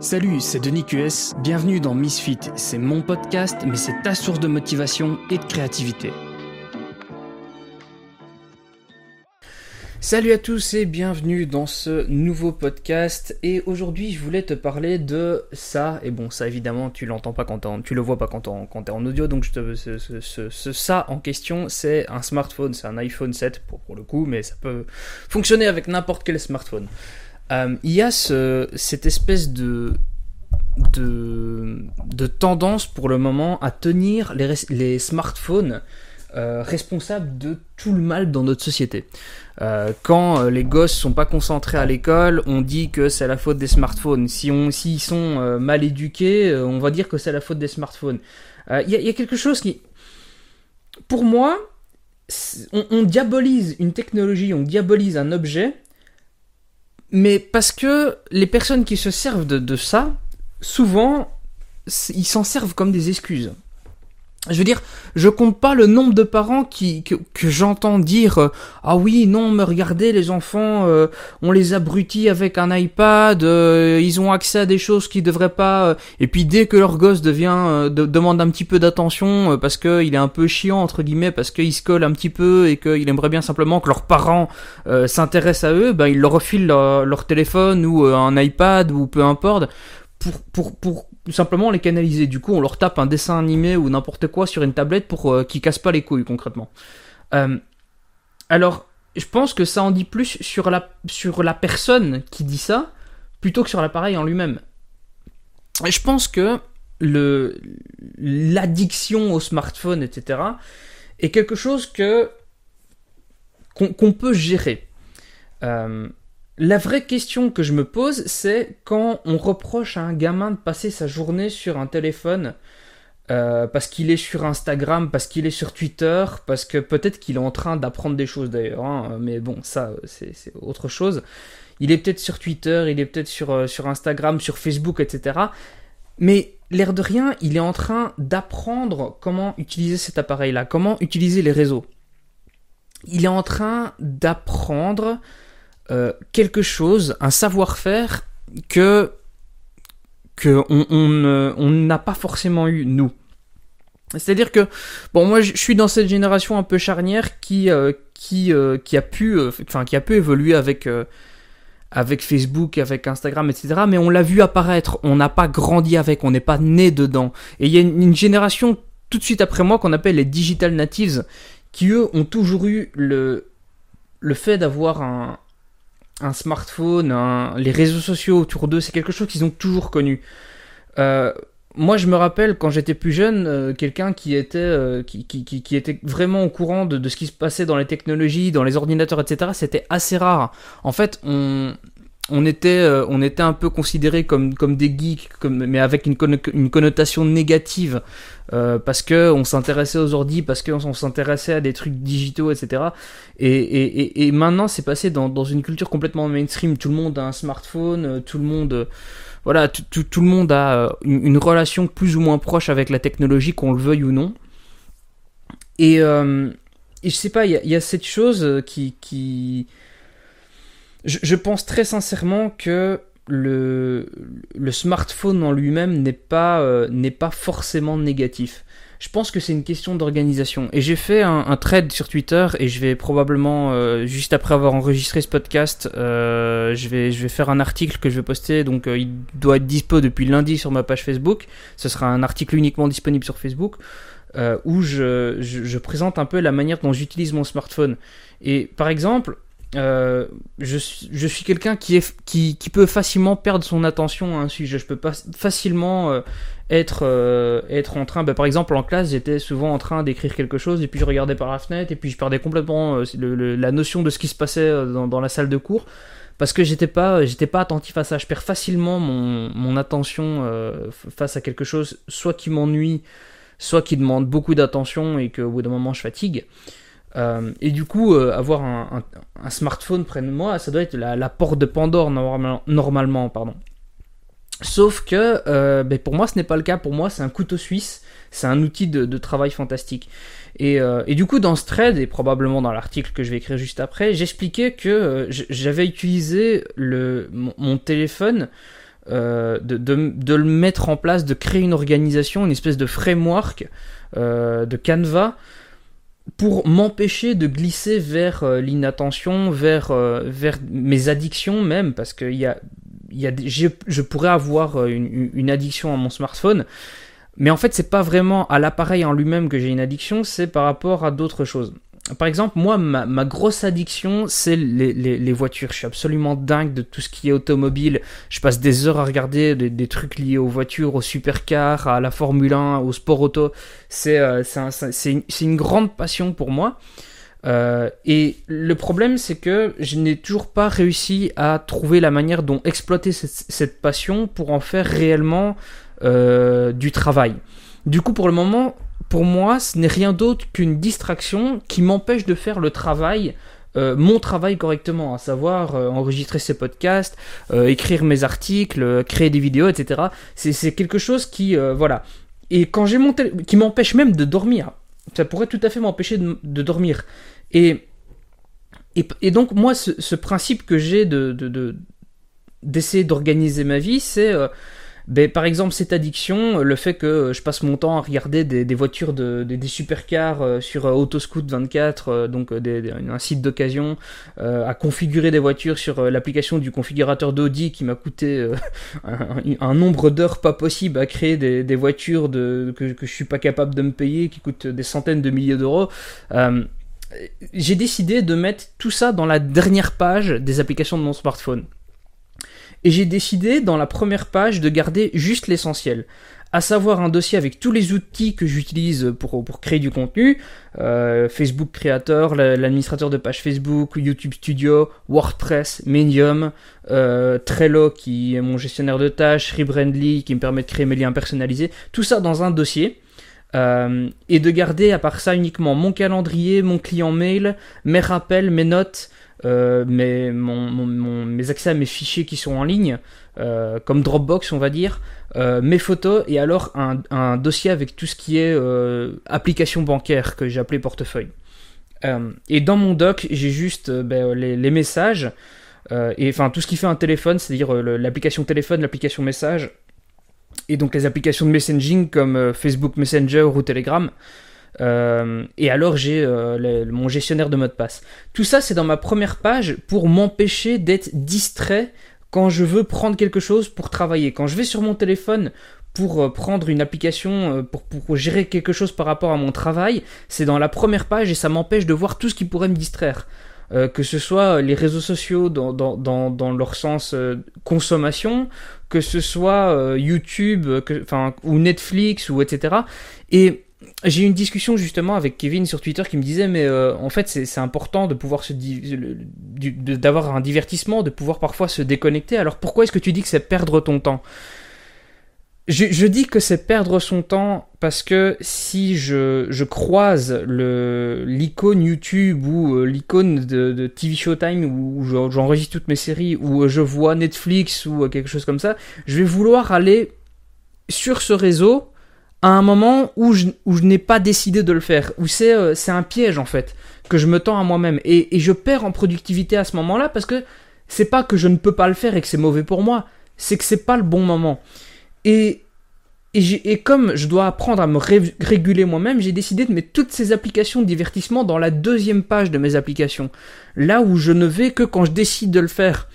Salut, c'est Denis QS, bienvenue dans Misfit. C'est mon podcast, mais c'est ta source de motivation et de créativité. Salut à tous et bienvenue dans ce nouveau podcast. Et aujourd'hui, je voulais te parler de ça. Et bon, ça évidemment, tu l'entends pas quand tu le vois pas quand t'es en audio. Donc, je te, ce, ce, ça en question, c'est un smartphone, c'est un iPhone 7 pour, pour le coup, mais ça peut fonctionner avec n'importe quel smartphone. Euh, il y a ce, cette espèce de, de, tendance pour le moment à tenir les, smartphones euh, responsables de tout le mal dans notre société. Euh, quand les gosses sont pas concentrés à l'école, on dit que c'est la faute des smartphones. Si on, s'ils sont mal éduqués, on va dire que c'est la faute des smartphones. Il y, a quelque chose qui, pour moi, on diabolise une technologie, on diabolise un objet mais parce que les personnes qui se servent de, ça, souvent, ils s'en servent comme des excuses je veux dire, je compte pas le nombre de parents qui que, j'entends dire euh, ah oui non me regardez les enfants euh, on les abrutit avec un iPad euh, ils ont accès à des choses qu'ils devraient pas et puis dès que leur gosse devient de, demande un petit peu d'attention parce que il est un peu chiant entre guillemets parce qu'il se colle un petit peu et qu'il aimerait bien simplement que leurs parents s'intéressent à eux ben ils leur refilent leur, leur téléphone ou un iPad ou peu importe pour pour tout simplement les canaliser. Du coup, on leur tape un dessin animé ou n'importe quoi sur une tablette pour euh, qu'ils cassent pas les couilles concrètement. Euh, alors, je pense que ça en dit plus sur la, sur la personne qui dit ça plutôt que sur l'appareil en lui-même. Je pense que le l'addiction au smartphone, etc., est quelque chose que qu'on peut gérer. Euh, la vraie question que je me pose, c'est quand on reproche à un gamin de passer sa journée sur un téléphone euh, parce qu'il est sur Instagram, parce qu'il est sur Twitter, parce que peut-être qu'il est en train d'apprendre des choses d'ailleurs, hein, mais bon, ça c'est autre chose. Il est peut-être sur Twitter, il est peut-être sur, euh, sur Instagram, sur Facebook, etc. Mais l'air de rien, il est en train d'apprendre comment utiliser cet appareil-là, comment utiliser les réseaux. Il est en train d'apprendre euh, quelque chose, un savoir-faire que, que on, on, n'a pas forcément eu nous. C'est-à-dire que, bon, moi, je suis dans cette génération un peu charnière qui, euh, qui, euh, qui a pu, enfin, qui a pu évoluer avec, avec Facebook, avec Instagram, etc. Mais on l'a vu apparaître. On n'a pas grandi avec. On n'est pas né dedans. Et il y a une, une, génération tout de suite après moi qu'on appelle les digital natives, qui eux ont toujours eu le, le fait d'avoir un, un smartphone, les réseaux sociaux autour d'eux, c'est quelque chose qu'ils ont toujours connu. Euh, moi, je me rappelle quand j'étais plus jeune, euh, quelqu'un qui était euh, qui, était vraiment au courant de, de, ce qui se passait dans les technologies, dans les ordinateurs, etc. C'était assez rare. En fait, on on était, euh, on était un peu considérés comme, comme des geeks, mais avec une, connotation négative, euh, parce que on s'intéressait aux ordi, parce qu'on s'intéressait à des trucs digitaux, etc. Et, et, et maintenant, c'est passé dans, dans, une culture complètement mainstream. Tout le monde a un smartphone, euh, tout le monde, voilà, tout, tout, le monde a une, relation plus ou moins proche avec la technologie, qu'on le veuille ou non. Et, et je sais pas, il y, y a, cette chose qui, qui je, pense très sincèrement que le, smartphone en lui-même n'est pas, euh, pas forcément négatif. Je pense que c'est une question d'organisation. Et j'ai fait un, thread sur Twitter et je vais probablement, euh, juste après avoir enregistré ce podcast, euh, je, vais, je vais faire un article que je vais poster. Donc il doit être dispo depuis lundi sur ma page Facebook. Ce sera un article uniquement disponible sur Facebook. Où je, je présente un peu la manière dont j'utilise mon smartphone. Et par exemple, euh, je, suis quelqu'un qui, qui, qui, peut facilement perdre son attention à un sujet. Je peux pas facilement euh, être, euh, être en train. Bah, par exemple, en classe, j'étais souvent en train d'écrire quelque chose et puis je regardais par la fenêtre et puis je perdais complètement euh, le, le, la notion de ce qui se passait dans, dans la salle de cours parce que j'étais pas, j'étais pas attentif à ça. Je perds facilement mon, mon attention face à quelque chose, soit qui m'ennuie, soit qui demande beaucoup d'attention et qu'au bout d'un moment je fatigue. Euh, et du coup, euh, avoir un, smartphone près de moi, ça doit être la, porte de Pandore normal, normalement, pardon. Sauf que euh, ben pour moi, ce n'est pas le cas. Pour moi, c'est un couteau suisse. C'est un outil de, travail fantastique. Et, du coup, dans ce thread, et probablement dans l'article que je vais écrire juste après, j'expliquais que j'avais utilisé mon, téléphone de, de, le mettre en place, de créer une organisation, une espèce de framework, de canevas, pour m'empêcher de glisser vers l'inattention, vers, vers mes addictions même, parce qu'il y a, y a, je, pourrais avoir une, une, addiction à mon smartphone, mais en fait, c'est pas vraiment à l'appareil en lui-même que j'ai une addiction, c'est par rapport à d'autres choses. Par exemple, moi, ma, grosse addiction, c'est les, voitures. Je suis absolument dingue de tout ce qui est automobile. Je passe des heures à regarder des, trucs liés aux voitures, aux supercars, à la Formule 1, au sport auto. C'est euh, une, une, grande passion pour moi. Euh, et le problème, c'est que je n'ai toujours pas réussi à trouver la manière dont exploiter cette passion pour en faire réellement euh, du travail. Du coup, pour le moment, pour moi, ce n'est rien d'autre qu'une distraction qui m'empêche de faire le travail euh, mon travail correctement, à savoir euh, enregistrer ces podcasts, écrire mes articles, créer des vidéos, etc. C'est quelque chose qui, voilà. Et quand j'ai mon qui m'empêche même de dormir. Ça pourrait tout à fait m'empêcher de, dormir. Et, et, donc moi, ce, principe que j'ai de d'essayer d'organiser ma vie, c'est ben, par exemple, cette addiction, le fait que je passe mon temps à regarder des, voitures, de, des, supercars euh, sur euh, Autoscoot 24, euh, donc un site d'occasion, à configurer des voitures sur l'application du configurateur d'Audi qui m'a coûté un, nombre d'heures pas possible à créer des, voitures que, que je suis pas capable de me payer, qui coûtent des centaines de milliers d'euros j'ai décidé de mettre tout ça dans la dernière page des applications de mon smartphone et j'ai décidé dans la première page de garder juste l'essentiel, à savoir un dossier avec tous les outils que j'utilise pour, créer du contenu, euh, Facebook Creator, l'administrateur de page Facebook, YouTube Studio, WordPress, Medium, euh, Trello qui est mon gestionnaire de tâches, Rebrandly qui me permet de créer mes liens personnalisés, tout ça dans un dossier. Euh, et de garder à part ça uniquement mon calendrier, mon client mail, mes rappels, mes notes, euh, mes, accès à mes fichiers qui sont en ligne, euh, comme Dropbox on va dire, euh, mes photos et alors un, dossier avec tout ce qui est application bancaire que j'ai appelé portefeuille. et dans mon doc, j'ai juste ben, les, les, messages et enfin tout ce qui fait un téléphone, c'est-à-dire l'application téléphone, l'application message et donc les applications de messaging comme Facebook Messenger ou Telegram. Euh, et alors j'ai euh, mon gestionnaire de mot de passe. Tout ça c'est dans ma première page pour m'empêcher d'être distrait quand je veux prendre quelque chose pour travailler. Quand je vais sur mon téléphone pour euh, prendre une application, pour, pour, gérer quelque chose par rapport à mon travail, c'est dans la première page et ça m'empêche de voir tout ce qui pourrait me distraire. que ce soit les réseaux sociaux dans, dans, dans, leur sens consommation, que ce soit YouTube, ou Netflix, ou etc. Et j'ai eu une discussion justement avec Kevin sur Twitter qui me disait mais euh, en fait c'est important de pouvoir se d'avoir un divertissement, de pouvoir parfois se déconnecter. Alors pourquoi est-ce que tu dis que c'est perdre ton temps? Je, dis que c'est perdre son temps parce que si je, je croise l'icône YouTube ou euh, l'icône de, de, TV Showtime où j'enregistre toutes mes séries ou je vois Netflix ou quelque chose comme ça, je vais vouloir aller sur ce réseau à un moment où je, je n'ai pas décidé de le faire, où c'est euh, c'est un piège en fait, que je me tends à moi-même. Et, et, je perds en productivité à ce moment-là parce que c'est pas que je ne peux pas le faire et que c'est mauvais pour moi, c'est que c'est pas le bon moment. Et, et, et comme je dois apprendre à me réguler moi-même, j'ai décidé de mettre toutes ces applications de divertissement dans la deuxième page de mes applications. Là où je ne vais que quand je décide de le faire.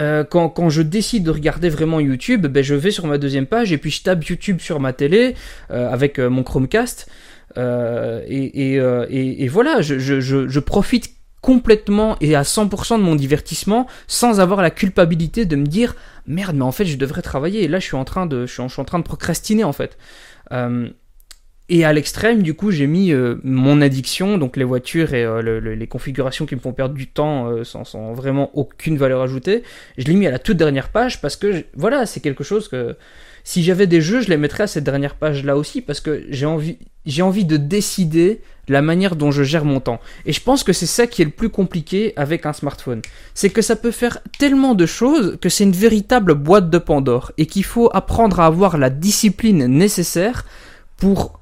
Euh, quand, quand, je décide de regarder vraiment YouTube, ben je vais sur ma deuxième page et puis je tape YouTube sur ma télé euh, avec euh, mon Chromecast. Et, et, et, et, voilà, je, je, je, profite complètement et à 100% de mon divertissement sans avoir la culpabilité de me dire merde mais en fait je devrais travailler et là je suis en train de je suis en, je suis en train de procrastiner en fait et à l'extrême, du coup, j'ai mis euh, mon addiction, donc les voitures et euh, les configurations qui me font perdre du temps euh, sans, sans, vraiment aucune valeur ajoutée. Je l'ai mis à la toute dernière page parce que, voilà, c'est quelque chose que si j'avais des jeux, je les mettrais à cette dernière page-là aussi parce que j'ai envie, j'ai envie de décider la manière dont je gère mon temps. Et je pense que c'est ça qui est le plus compliqué avec un smartphone. C'est que ça peut faire tellement de choses que c'est une véritable boîte de Pandore et qu'il faut apprendre à avoir la discipline nécessaire pour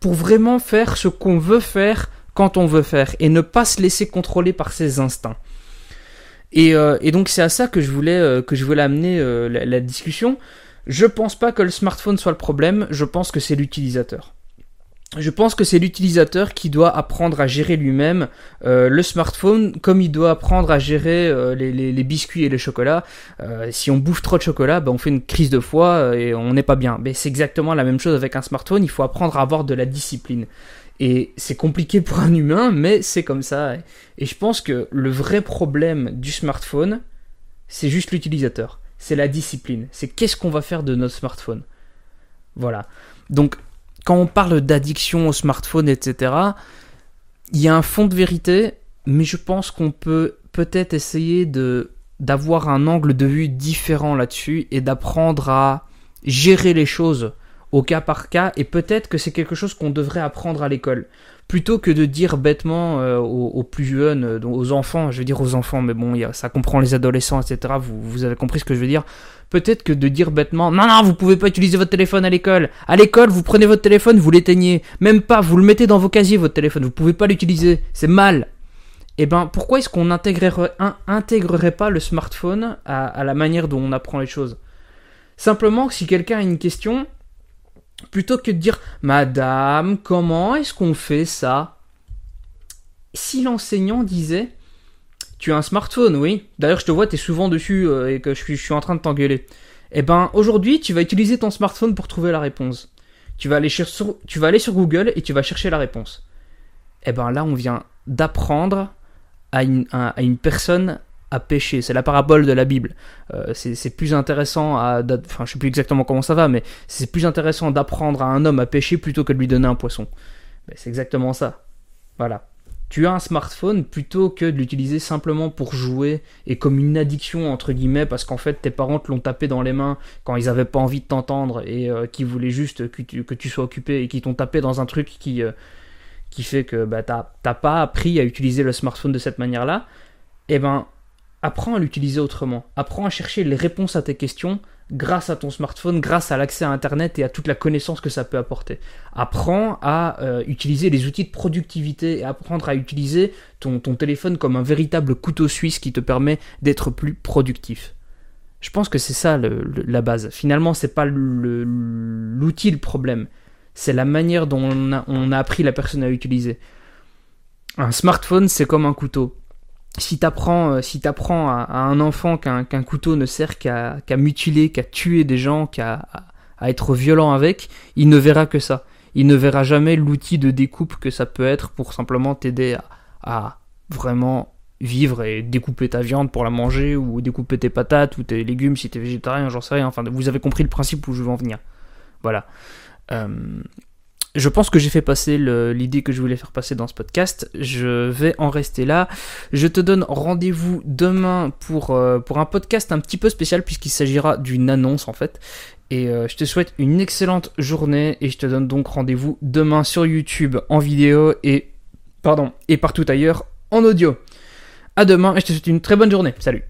pour vraiment faire ce qu'on veut faire quand on veut faire et ne pas se laisser contrôler par ses instincts. Et, euh, donc c'est à ça que je voulais, euh, que je voulais amener euh, la, la discussion. Je pense pas que le smartphone soit le problème, je pense que c'est l'utilisateur. Je pense que c'est l'utilisateur qui doit apprendre à gérer lui-même euh, le smartphone comme il doit apprendre à gérer euh, les, biscuits et les chocolats. Euh, si on bouffe trop de chocolat, ben, on fait une crise de foie et on n'est pas bien. Mais c'est exactement la même chose avec un smartphone, il faut apprendre à avoir de la discipline. Et c'est compliqué pour un humain, mais c'est comme ça. Et je pense que le vrai problème du smartphone, c'est juste l'utilisateur. C'est la discipline. C'est qu'est-ce qu'on va faire de notre smartphone. Voilà. Donc, quand on parle d'addiction au smartphone, etc., il y a un fond de vérité, mais je pense qu'on peut peut-être essayer de d'avoir un angle de vue différent là-dessus et d'apprendre à gérer les choses au cas par cas et peut-être que c'est quelque chose qu'on devrait apprendre à l'école plutôt que de dire bêtement euh, aux, plus jeunes, euh, aux enfants, je veux dire aux enfants, mais bon, ça comprend les adolescents, etc. Vous, avez compris ce que je veux dire. Peut-être que de dire bêtement, non, non, vous pouvez pas utiliser votre téléphone à l'école. À l'école, vous prenez votre téléphone, vous l'éteignez. Même pas, vous le mettez dans vos casiers, votre téléphone. Vous pouvez pas l'utiliser. C'est mal. Eh ben, pourquoi est-ce qu'on n'intégrerait intégrerait pas le smartphone à la manière dont on apprend les choses? Simplement, si quelqu'un a une question, plutôt que de dire Madame, comment est-ce qu'on fait ça? Si l'enseignant disait Tu as un smartphone, oui. D'ailleurs, je te vois, tu es souvent dessus euh, et que je suis, en train de t'engueuler. Eh ben, aujourd'hui, tu vas utiliser ton smartphone pour trouver la réponse. Tu vas aller sur, Google et tu vas chercher la réponse. Eh ben là, on vient d'apprendre à une personne à pécher. C'est la parabole de la Bible. Euh, c'est plus intéressant à... Enfin, je sais plus exactement comment ça va, mais c'est plus intéressant d'apprendre à un homme à pêcher plutôt que de lui donner un poisson. Ben, c'est exactement ça. Voilà. Tu as un smartphone plutôt que de l'utiliser simplement pour jouer et comme une addiction entre guillemets parce qu'en fait tes parents te l'ont tapé dans les mains quand ils avaient pas envie de t'entendre et euh, qui voulaient juste que tu, que tu sois occupé et qui t'ont tapé dans un truc qui, euh, qui fait que bah, t'as pas appris à utiliser le smartphone de cette manière-là, eh ben apprends à l'utiliser autrement. Apprends à chercher les réponses à tes questions grâce à ton smartphone, grâce à l'accès à Internet et à toute la connaissance que ça peut apporter. Apprends à euh, utiliser les outils de productivité et apprendre à utiliser ton, téléphone comme un véritable couteau suisse qui te permet d'être plus productif. Je pense que c'est ça la base. Finalement, c'est pas l'outil le problème, c'est la manière dont on a, on a appris la personne à utiliser. Un smartphone, c'est comme un couteau si t'apprends euh, si t'apprends à, un enfant qu'un couteau ne sert qu'à mutiler, qu'à tuer des gens, qu'à être violent avec, il ne verra que ça. Il ne verra jamais l'outil de découpe que ça peut être pour simplement t'aider à, à vraiment vivre et découper ta viande pour la manger ou découper tes patates ou tes légumes si t'es végétarien, j'en sais rien. Enfin, vous avez compris le principe où je veux en venir. Voilà. Euh, je pense que j'ai fait passer l'idée que je voulais faire passer dans ce podcast. Je vais en rester là. Je te donne rendez-vous demain pour, euh, un podcast un petit peu spécial puisqu'il s'agira d'une annonce en fait. Et euh, je te souhaite une excellente journée et je te donne donc rendez-vous demain sur YouTube en vidéo et pardon et partout ailleurs en audio. À demain et je te souhaite une très bonne journée. Salut.